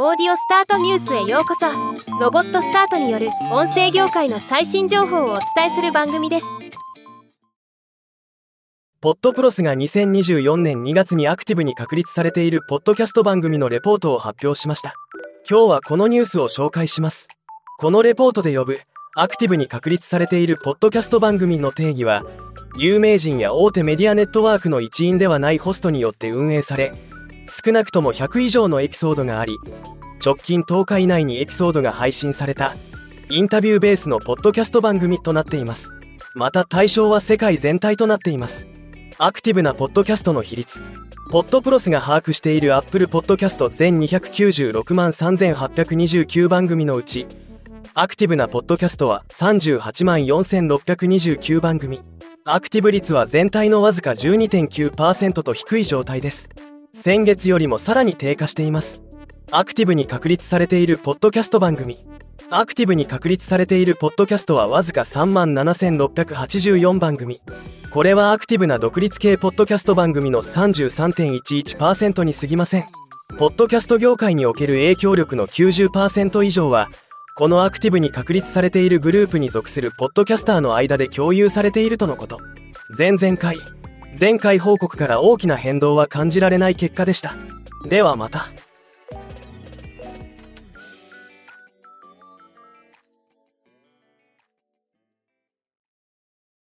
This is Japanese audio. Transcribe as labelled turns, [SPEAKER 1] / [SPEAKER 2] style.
[SPEAKER 1] オーディオスタートニュースへようこそ。ロボットスタートによる音声業界の最新情報をお伝えする番組です。
[SPEAKER 2] ポッドプロスが2024年2月にアクティブに確立されているポッドキャスト番組のレポートを発表しました。今日はこのニュースを紹介します。このレポートで呼ぶアクティブに確立されているポッドキャスト番組の定義は有名人や大手メディアネットワークの一員ではないホストによって運営され少なくとも100以上のエピソードがあり直近10日以内にエピソードが配信されたインタビューベースのポッドキャスト番組となっています。また対象は世界全体となっています。アクティブなポッドキャストの比率。ポッドプロスが把握しているアップルポッドキャスト全296万3829番組のうちアクティブなポッドキャストは38万4629番組。アクティブ率は全体のわずか12.9%と低い状態です。先月よりもさらに低下しています。アクティブに確立されているポッドキャスト番組。アクティブに確立されているポッドキャストはわずか3万7684番組これはアクティブな独立系ポッドキャスト番組の33.11%に過ぎません。ポッドキャスト業界における影響力の90%以上はこのアクティブに確立されているグループに属するポッドキャスターの間で共有されているとのこと。前々回前回報告から大きな変動は感じられない結果でした。ではまた。